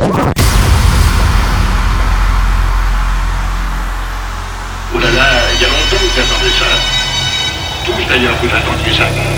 Oh là là, il y a longtemps que j'attendais ça. Tous d'ailleurs que j'attendais ça.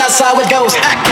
That's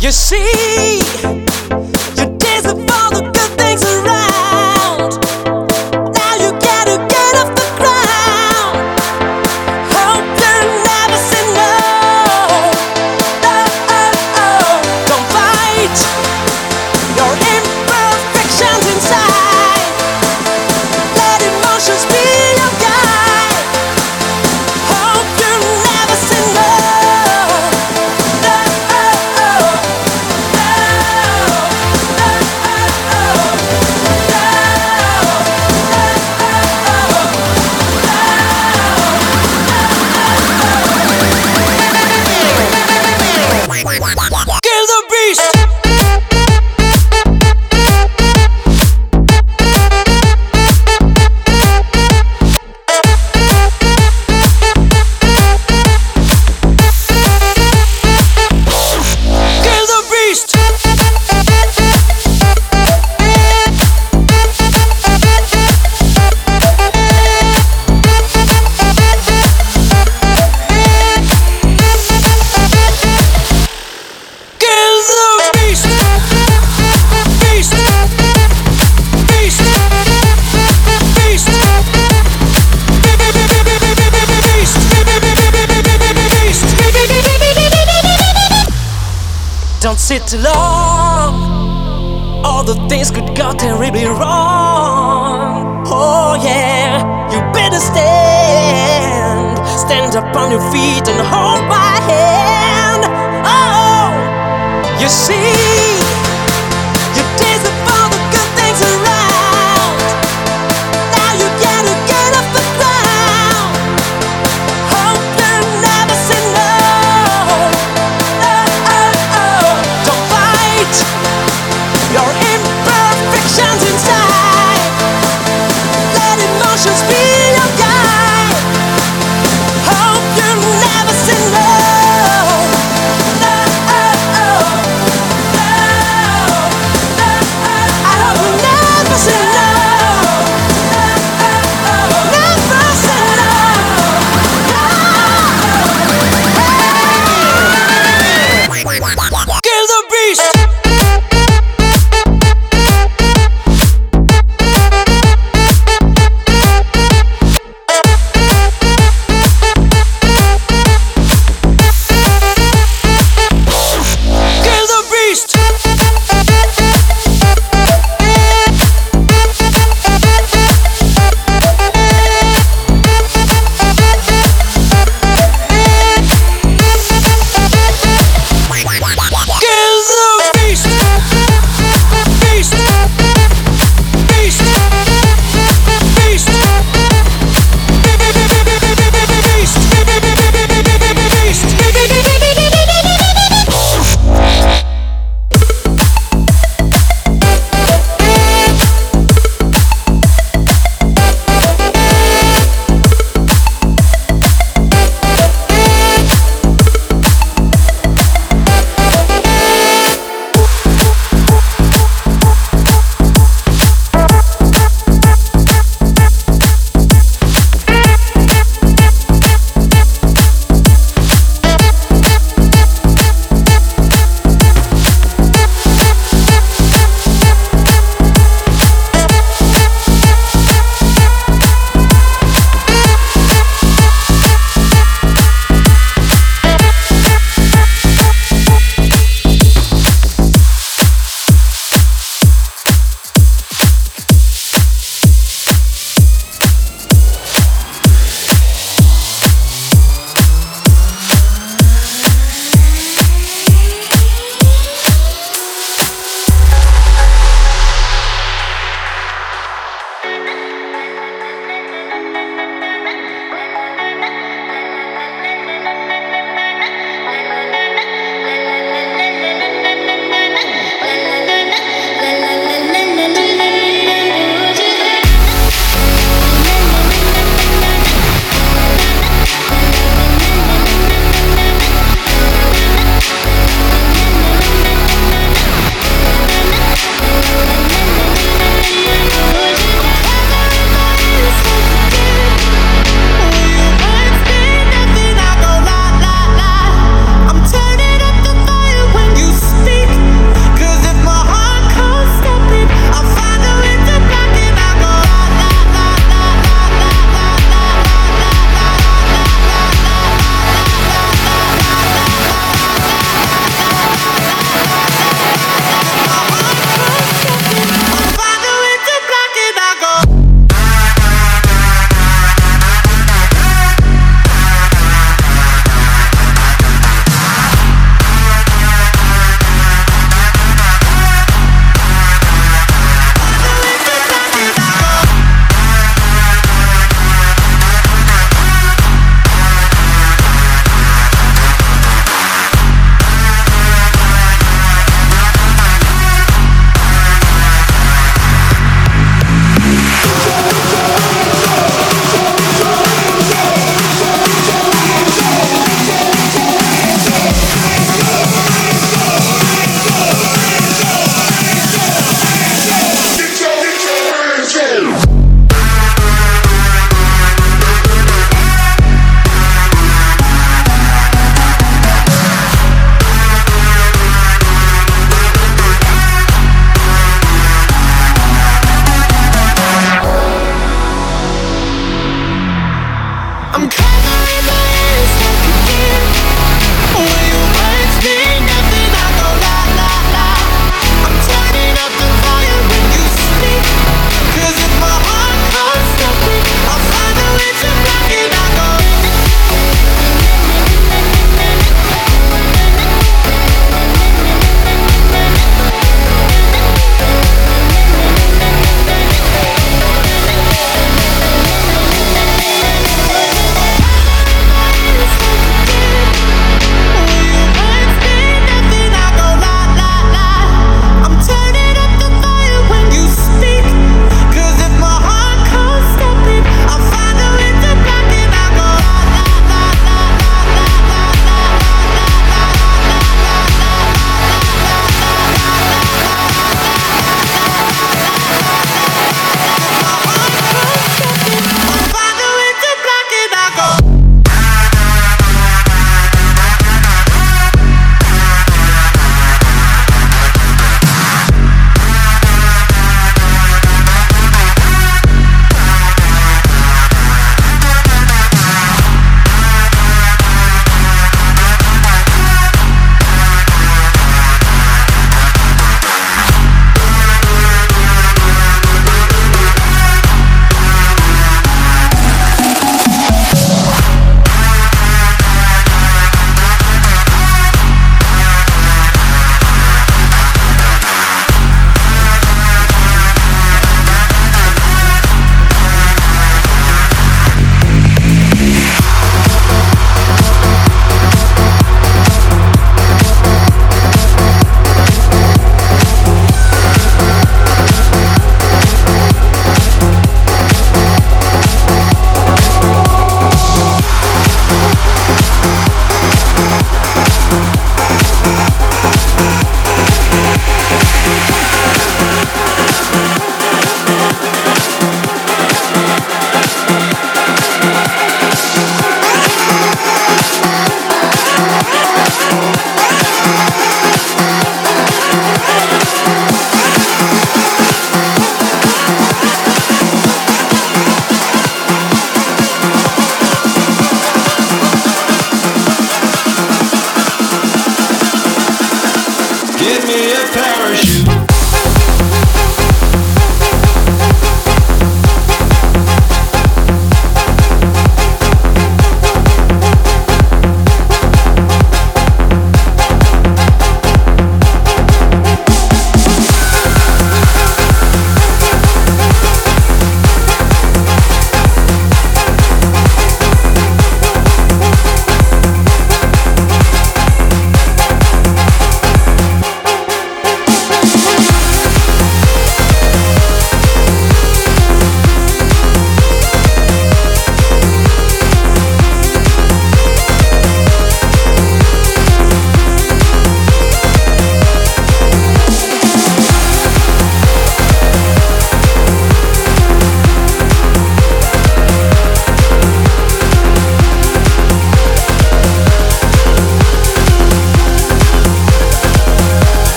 You see,